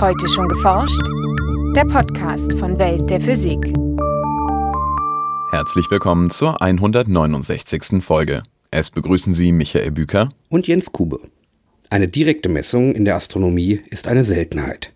Heute schon geforscht? Der Podcast von Welt der Physik. Herzlich willkommen zur 169. Folge. Es begrüßen Sie Michael Büker und Jens Kube. Eine direkte Messung in der Astronomie ist eine Seltenheit.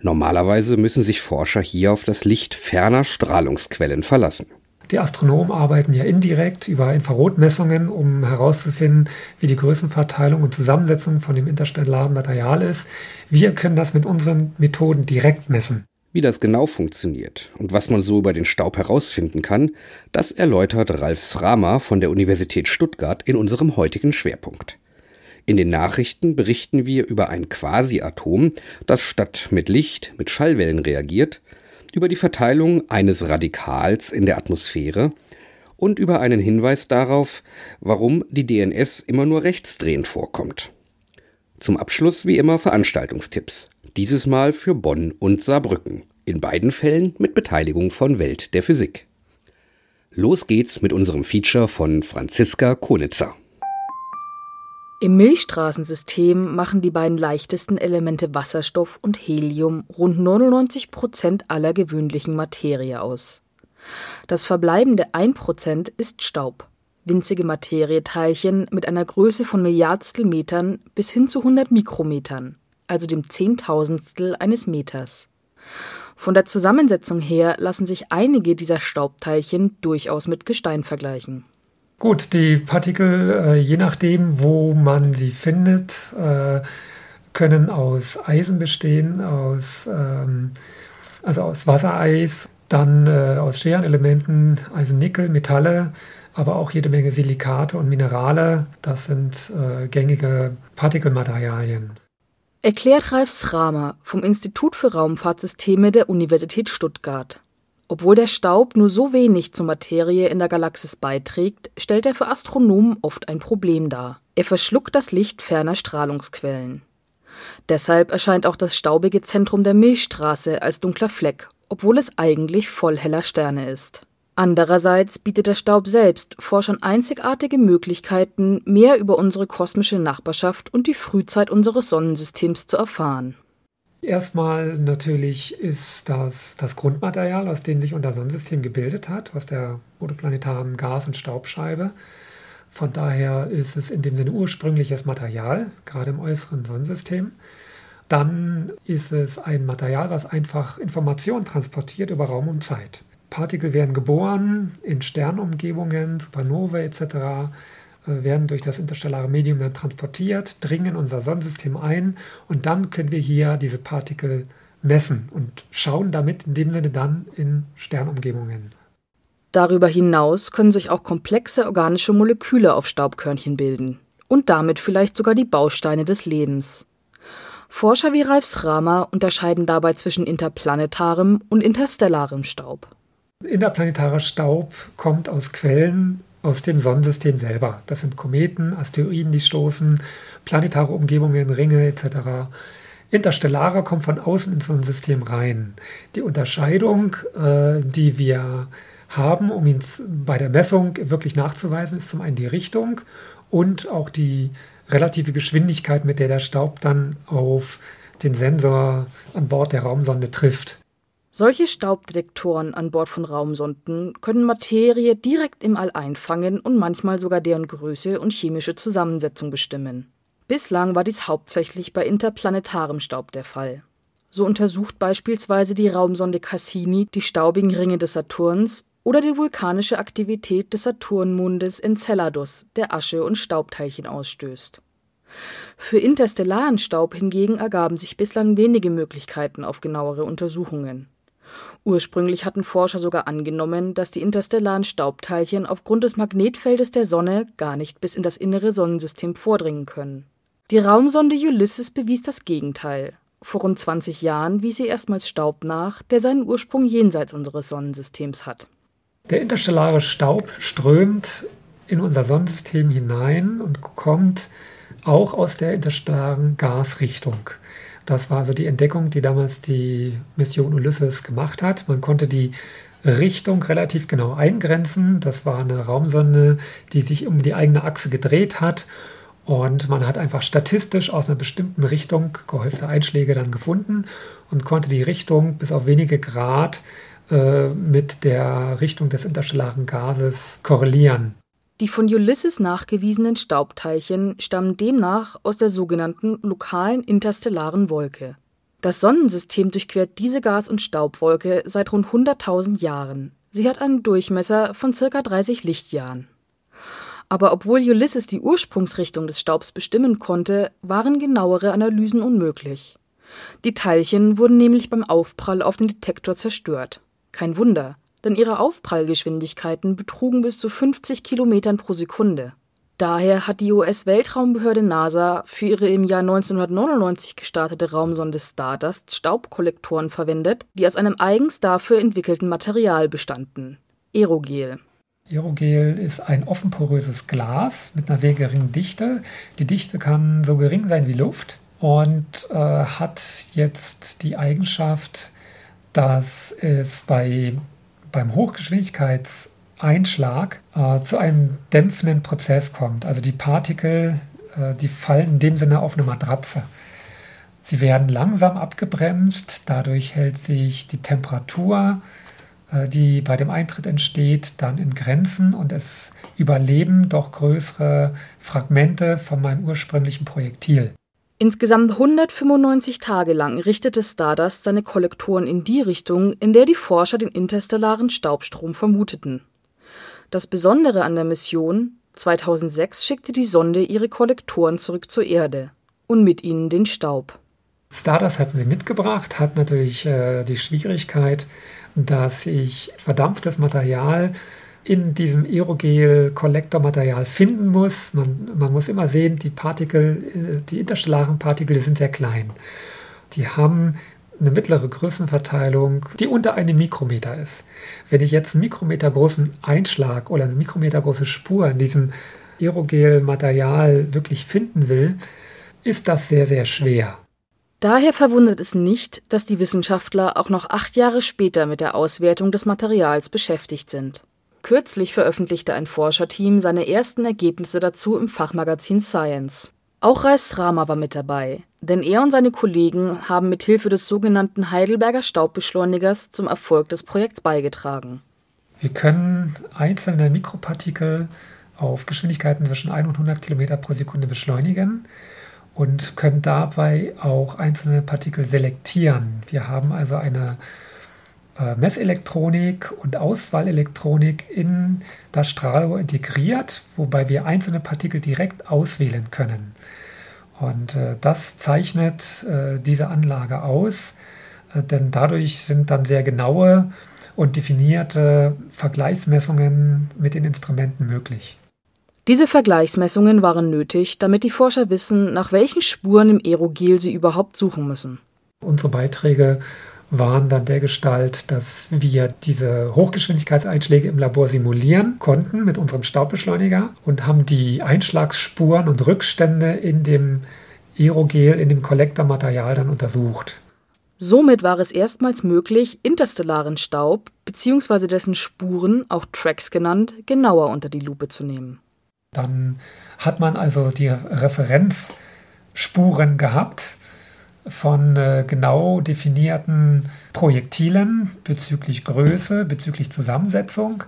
Normalerweise müssen sich Forscher hier auf das Licht ferner Strahlungsquellen verlassen. Die Astronomen arbeiten ja indirekt über Infrarotmessungen, um herauszufinden, wie die Größenverteilung und Zusammensetzung von dem interstellaren Material ist. Wir können das mit unseren Methoden direkt messen. Wie das genau funktioniert und was man so über den Staub herausfinden kann, das erläutert Ralf Srama von der Universität Stuttgart in unserem heutigen Schwerpunkt. In den Nachrichten berichten wir über ein Quasi-Atom, das statt mit Licht mit Schallwellen reagiert über die Verteilung eines Radikals in der Atmosphäre und über einen Hinweis darauf, warum die DNS immer nur rechtsdrehend vorkommt. Zum Abschluss wie immer Veranstaltungstipps. Dieses Mal für Bonn und Saarbrücken. In beiden Fällen mit Beteiligung von Welt der Physik. Los geht's mit unserem Feature von Franziska Konitzer. Im Milchstraßensystem machen die beiden leichtesten Elemente Wasserstoff und Helium rund 99 Prozent aller gewöhnlichen Materie aus. Das verbleibende 1 Prozent ist Staub, winzige Materieteilchen mit einer Größe von Milliardstel Metern bis hin zu 100 Mikrometern, also dem Zehntausendstel eines Meters. Von der Zusammensetzung her lassen sich einige dieser Staubteilchen durchaus mit Gestein vergleichen. Gut, die Partikel, äh, je nachdem, wo man sie findet, äh, können aus Eisen bestehen, aus, ähm, also aus Wassereis, dann äh, aus Scherenelementen, also Nickel, Metalle, aber auch jede Menge Silikate und Minerale. Das sind gängige Partikelmaterialien. Erklärt Ralf Sramer vom Institut für Raumfahrtsysteme der Universität Stuttgart. Obwohl der Staub nur so wenig zur Materie in der Galaxis beiträgt, stellt er für Astronomen oft ein Problem dar. Er verschluckt das Licht ferner Strahlungsquellen. Deshalb erscheint auch das staubige Zentrum der Milchstraße als dunkler Fleck, obwohl es eigentlich voll heller Sterne ist. Andererseits bietet der Staub selbst Forschern einzigartige Möglichkeiten, mehr über unsere kosmische Nachbarschaft und die Frühzeit unseres Sonnensystems zu erfahren. Erstmal natürlich ist das das Grundmaterial, aus dem sich unser Sonnensystem gebildet hat, aus der protoplanetaren Gas- und Staubscheibe. Von daher ist es in dem Sinne ursprüngliches Material, gerade im äußeren Sonnensystem. Dann ist es ein Material, was einfach Informationen transportiert über Raum und Zeit. Partikel werden geboren in Sternumgebungen, Supernovae etc werden durch das interstellare Medium dann transportiert, dringen in unser Sonnensystem ein und dann können wir hier diese Partikel messen und schauen damit in dem Sinne dann in Sternumgebungen. Darüber hinaus können sich auch komplexe organische Moleküle auf Staubkörnchen bilden und damit vielleicht sogar die Bausteine des Lebens. Forscher wie Ralf Sramer unterscheiden dabei zwischen interplanetarem und interstellarem Staub. Interplanetarer Staub kommt aus Quellen aus dem Sonnensystem selber. Das sind Kometen, Asteroiden, die stoßen, planetare Umgebungen, Ringe etc. Interstellare kommt von außen ins Sonnensystem rein. Die Unterscheidung, äh, die wir haben, um ihn bei der Messung wirklich nachzuweisen, ist zum einen die Richtung und auch die relative Geschwindigkeit, mit der der Staub dann auf den Sensor an Bord der Raumsonde trifft. Solche Staubdetektoren an Bord von Raumsonden können Materie direkt im All einfangen und manchmal sogar deren Größe und chemische Zusammensetzung bestimmen. Bislang war dies hauptsächlich bei interplanetarem Staub der Fall. So untersucht beispielsweise die Raumsonde Cassini die staubigen Ringe des Saturns oder die vulkanische Aktivität des Saturnmondes Enceladus, der Asche und Staubteilchen ausstößt. Für interstellaren Staub hingegen ergaben sich bislang wenige Möglichkeiten auf genauere Untersuchungen. Ursprünglich hatten Forscher sogar angenommen, dass die interstellaren Staubteilchen aufgrund des Magnetfeldes der Sonne gar nicht bis in das innere Sonnensystem vordringen können. Die Raumsonde Ulysses bewies das Gegenteil. Vor rund 20 Jahren wies sie erstmals Staub nach, der seinen Ursprung jenseits unseres Sonnensystems hat. Der interstellare Staub strömt in unser Sonnensystem hinein und kommt auch aus der interstellaren Gasrichtung. Das war also die Entdeckung, die damals die Mission Ulysses gemacht hat. Man konnte die Richtung relativ genau eingrenzen. Das war eine Raumsonde, die sich um die eigene Achse gedreht hat Und man hat einfach statistisch aus einer bestimmten Richtung gehäufte Einschläge dann gefunden und konnte die Richtung bis auf wenige Grad äh, mit der Richtung des interstellaren Gases korrelieren. Die von Ulysses nachgewiesenen Staubteilchen stammen demnach aus der sogenannten lokalen interstellaren Wolke. Das Sonnensystem durchquert diese Gas- und Staubwolke seit rund 100.000 Jahren. Sie hat einen Durchmesser von ca. 30 Lichtjahren. Aber obwohl Ulysses die Ursprungsrichtung des Staubs bestimmen konnte, waren genauere Analysen unmöglich. Die Teilchen wurden nämlich beim Aufprall auf den Detektor zerstört. Kein Wunder, denn ihre Aufprallgeschwindigkeiten betrugen bis zu 50 Kilometern pro Sekunde. Daher hat die US-Weltraumbehörde NASA für ihre im Jahr 1999 gestartete Raumsonde Stardust Staubkollektoren verwendet, die aus einem eigens dafür entwickelten Material bestanden: Aerogel. Aerogel ist ein offenporöses Glas mit einer sehr geringen Dichte. Die Dichte kann so gering sein wie Luft und äh, hat jetzt die Eigenschaft, dass es bei, beim Hochgeschwindigkeitseinschlag äh, zu einem dämpfenden Prozess kommt. Also die Partikel, äh, die fallen in dem Sinne auf eine Matratze. Sie werden langsam abgebremst, dadurch hält sich die Temperatur äh, die bei dem Eintritt entsteht, dann in Grenzen und es überleben doch größere Fragmente von meinem ursprünglichen Projektil. Insgesamt 195 Tage lang richtete Stardust seine Kollektoren in die Richtung, in der die Forscher den interstellaren Staubstrom vermuteten. Das Besondere an der Mission: 2006 schickte die Sonde ihre Kollektoren zurück zur Erde und mit ihnen den Staub. Stardust hat sie mitgebracht, hat natürlich äh, die Schwierigkeit, dass ich verdampftes Material in diesem Aerogel-Kollektormaterial finden muss. Man, man muss immer sehen, die Partikel, die interstellaren Partikel, sind sehr klein. Die haben eine mittlere Größenverteilung, die unter einem Mikrometer ist. Wenn ich jetzt einen Mikrometer großen Einschlag oder eine Mikrometer große Spur in diesem Aerogel-Material wirklich finden will, ist das sehr, sehr schwer. Daher verwundert es nicht, dass die Wissenschaftler auch noch acht Jahre später mit der Auswertung des Materials beschäftigt sind. Kürzlich veröffentlichte ein Forscherteam seine ersten Ergebnisse dazu im Fachmagazin Science. Auch Ralf Srama war mit dabei, denn er und seine Kollegen haben mithilfe des sogenannten Heidelberger Staubbeschleunigers zum Erfolg des Projekts beigetragen. Wir können einzelne Mikropartikel auf Geschwindigkeiten zwischen 1 und 100 km pro Sekunde beschleunigen und können dabei auch einzelne Partikel selektieren. Wir haben also eine Messelektronik und Auswahlelektronik in das Strahlrohr integriert, wobei wir einzelne Partikel direkt auswählen können. Und äh, das zeichnet äh, diese Anlage aus, äh, denn dadurch sind dann sehr genaue und definierte Vergleichsmessungen mit den Instrumenten möglich. Diese Vergleichsmessungen waren nötig, damit die Forscher wissen, nach welchen Spuren im Aerogel sie überhaupt suchen müssen. Unsere Beiträge waren dann der Gestalt, dass wir diese Hochgeschwindigkeitseinschläge im Labor simulieren konnten mit unserem Staubbeschleuniger und haben die Einschlagsspuren und Rückstände in dem Aerogel, in dem Kollektormaterial dann untersucht. Somit war es erstmals möglich, interstellaren Staub bzw. dessen Spuren, auch Tracks genannt, genauer unter die Lupe zu nehmen. Dann hat man also die Referenzspuren gehabt von äh, genau definierten Projektilen bezüglich Größe, bezüglich Zusammensetzung.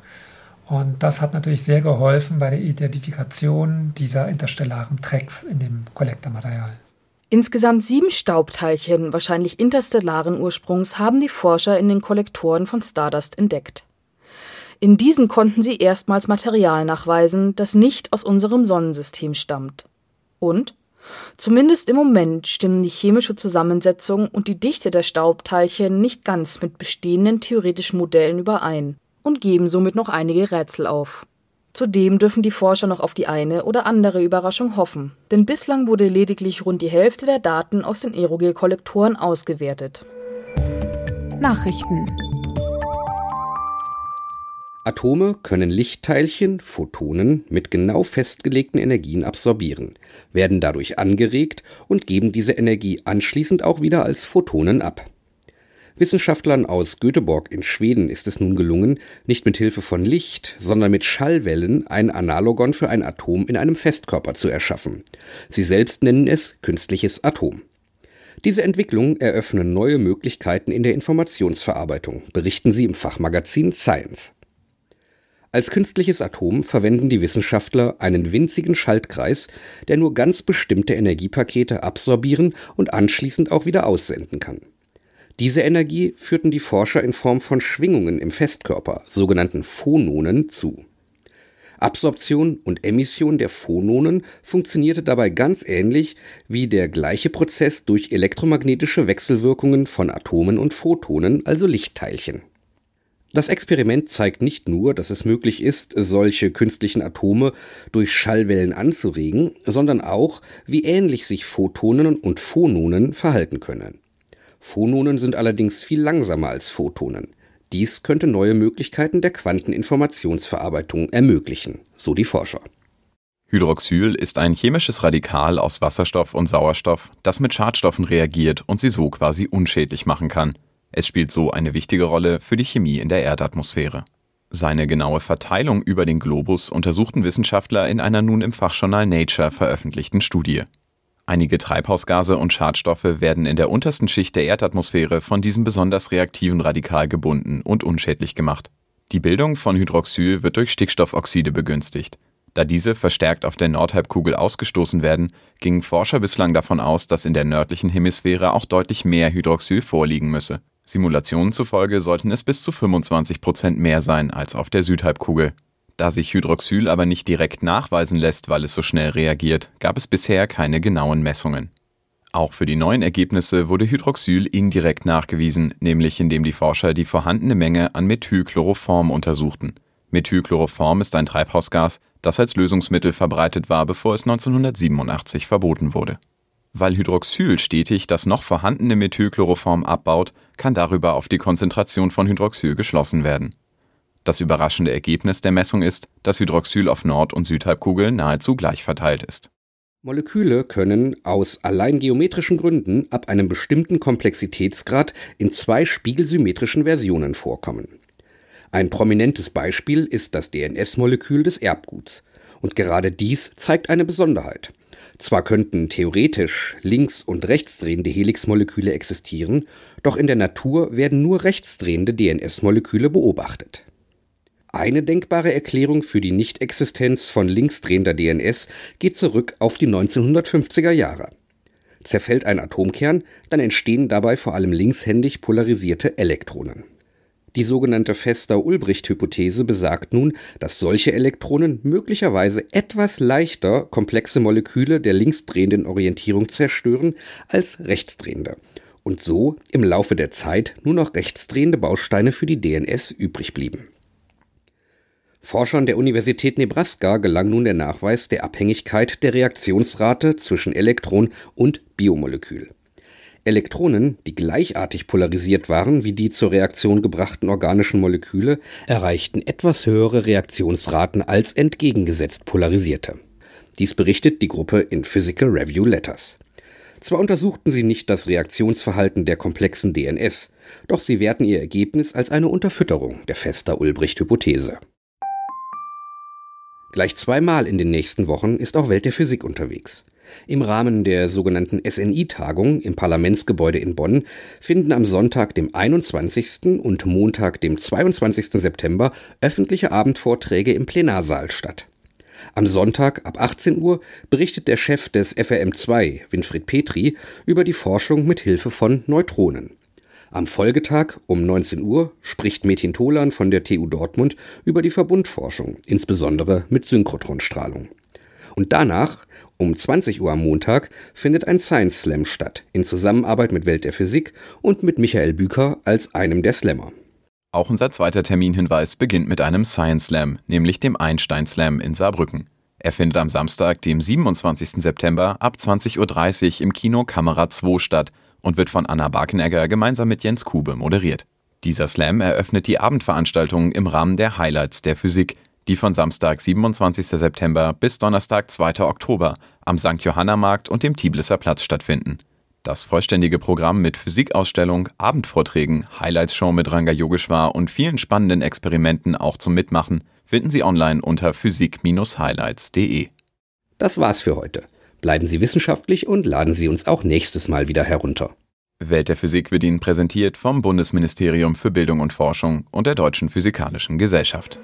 Und das hat natürlich sehr geholfen bei der Identifikation dieser interstellaren Tracks in dem Kollektormaterial. Insgesamt sieben Staubteilchen, wahrscheinlich interstellaren Ursprungs, haben die Forscher in den Kollektoren von Stardust entdeckt. In diesen konnten sie erstmals Material nachweisen, das nicht aus unserem Sonnensystem stammt. Und Zumindest im Moment stimmen die chemische Zusammensetzung und die Dichte der Staubteilchen nicht ganz mit bestehenden theoretischen Modellen überein und geben somit noch einige Rätsel auf. Zudem dürfen die Forscher noch auf die eine oder andere Überraschung hoffen, denn bislang wurde lediglich rund die Hälfte der Daten aus den Aerogel-Kollektoren ausgewertet. Nachrichten Atome können Lichtteilchen, Photonen, mit genau festgelegten Energien absorbieren, werden dadurch angeregt und geben diese Energie anschließend auch wieder als Photonen ab. Wissenschaftlern aus Göteborg in Schweden ist es nun gelungen, nicht mit Hilfe von Licht, sondern mit Schallwellen ein Analogon für ein Atom in einem Festkörper zu erschaffen. Sie selbst nennen es künstliches Atom. Diese Entwicklungen eröffnen neue Möglichkeiten in der Informationsverarbeitung, berichten sie im Fachmagazin Science. Als künstliches Atom verwenden die Wissenschaftler einen winzigen Schaltkreis, der nur ganz bestimmte Energiepakete absorbieren und anschließend auch wieder aussenden kann. Diese Energie führten die Forscher in Form von Schwingungen im Festkörper, sogenannten Phononen, zu. Absorption und Emission der Phononen funktionierte dabei ganz ähnlich wie der gleiche Prozess durch elektromagnetische Wechselwirkungen von Atomen und Photonen, also Lichtteilchen. Das Experiment zeigt nicht nur, dass es möglich ist, solche künstlichen Atome durch Schallwellen anzuregen, sondern auch, wie ähnlich sich Photonen und Phononen verhalten können. Phononen sind allerdings viel langsamer als Photonen. Dies könnte neue Möglichkeiten der Quanteninformationsverarbeitung ermöglichen, so die Forscher. Hydroxyl ist ein chemisches Radikal aus Wasserstoff und Sauerstoff, das mit Schadstoffen reagiert und sie so quasi unschädlich machen kann. Es spielt so eine wichtige Rolle für die Chemie in der Erdatmosphäre. Seine genaue Verteilung über den Globus untersuchten Wissenschaftler in einer nun im Fachjournal Nature veröffentlichten Studie. Einige Treibhausgase und Schadstoffe werden in der untersten Schicht der Erdatmosphäre von diesem besonders reaktiven Radikal gebunden und unschädlich gemacht. Die Bildung von Hydroxyl wird durch Stickstoffoxide begünstigt. Da diese verstärkt auf der Nordhalbkugel ausgestoßen werden, gingen Forscher bislang davon aus, dass in der nördlichen Hemisphäre auch deutlich mehr Hydroxyl vorliegen müsse. Simulationen zufolge sollten es bis zu 25 Prozent mehr sein als auf der Südhalbkugel. Da sich Hydroxyl aber nicht direkt nachweisen lässt, weil es so schnell reagiert, gab es bisher keine genauen Messungen. Auch für die neuen Ergebnisse wurde Hydroxyl indirekt nachgewiesen, nämlich indem die Forscher die vorhandene Menge an Methylchloroform untersuchten. Methylchloroform ist ein Treibhausgas, das als Lösungsmittel verbreitet war, bevor es 1987 verboten wurde. Weil Hydroxyl stetig das noch vorhandene Methylchloroform abbaut, kann darüber auf die Konzentration von Hydroxyl geschlossen werden. Das überraschende Ergebnis der Messung ist, dass Hydroxyl auf Nord- und Südhalbkugel nahezu gleich verteilt ist. Moleküle können aus allein geometrischen Gründen ab einem bestimmten Komplexitätsgrad in zwei spiegelsymmetrischen Versionen vorkommen. Ein prominentes Beispiel ist das DNS-Molekül des Erbguts. Und gerade dies zeigt eine Besonderheit. Zwar könnten theoretisch links- und rechtsdrehende Helixmoleküle existieren, doch in der Natur werden nur rechtsdrehende DNS-Moleküle beobachtet. Eine denkbare Erklärung für die Nichtexistenz von linksdrehender DNS geht zurück auf die 1950er Jahre. Zerfällt ein Atomkern, dann entstehen dabei vor allem linkshändig polarisierte Elektronen. Die sogenannte Fester-Ulbricht-Hypothese besagt nun, dass solche Elektronen möglicherweise etwas leichter komplexe Moleküle der linksdrehenden Orientierung zerstören als rechtsdrehende und so im Laufe der Zeit nur noch rechtsdrehende Bausteine für die DNS übrig blieben. Forschern der Universität Nebraska gelang nun der Nachweis der Abhängigkeit der Reaktionsrate zwischen Elektron und Biomolekül. Elektronen, die gleichartig polarisiert waren wie die zur Reaktion gebrachten organischen Moleküle, erreichten etwas höhere Reaktionsraten als entgegengesetzt polarisierte. Dies berichtet die Gruppe in Physical Review Letters. Zwar untersuchten sie nicht das Reaktionsverhalten der komplexen DNS, doch sie werten ihr Ergebnis als eine Unterfütterung der Fester-Ulbricht-Hypothese. Gleich zweimal in den nächsten Wochen ist auch Welt der Physik unterwegs. Im Rahmen der sogenannten SNI-Tagung im Parlamentsgebäude in Bonn finden am Sonntag, dem 21. und Montag, dem 22. September öffentliche Abendvorträge im Plenarsaal statt. Am Sonntag ab 18 Uhr berichtet der Chef des FRM2, Winfried Petri, über die Forschung mit Hilfe von Neutronen. Am Folgetag um 19 Uhr spricht Metin Tolan von der TU Dortmund über die Verbundforschung, insbesondere mit Synchrotronstrahlung. Und danach, um 20 Uhr am Montag, findet ein Science Slam statt, in Zusammenarbeit mit Welt der Physik und mit Michael Büker als einem der Slammer. Auch unser zweiter Terminhinweis beginnt mit einem Science Slam, nämlich dem Einstein Slam in Saarbrücken. Er findet am Samstag, dem 27. September ab 20.30 Uhr im Kino Kamera 2 statt und wird von Anna Barkenegger gemeinsam mit Jens Kube moderiert. Dieser Slam eröffnet die Abendveranstaltung im Rahmen der Highlights der Physik, die von Samstag, 27. September bis Donnerstag, 2. Oktober am St. Johanna Markt und dem Tiblisser Platz stattfinden. Das vollständige Programm mit Physikausstellung, Abendvorträgen, Highlights-Show mit Ranga Yogeshwar und vielen spannenden Experimenten auch zum Mitmachen finden Sie online unter physik-highlights.de. Das war's für heute. Bleiben Sie wissenschaftlich und laden Sie uns auch nächstes Mal wieder herunter. Welt der Physik wird Ihnen präsentiert vom Bundesministerium für Bildung und Forschung und der Deutschen Physikalischen Gesellschaft.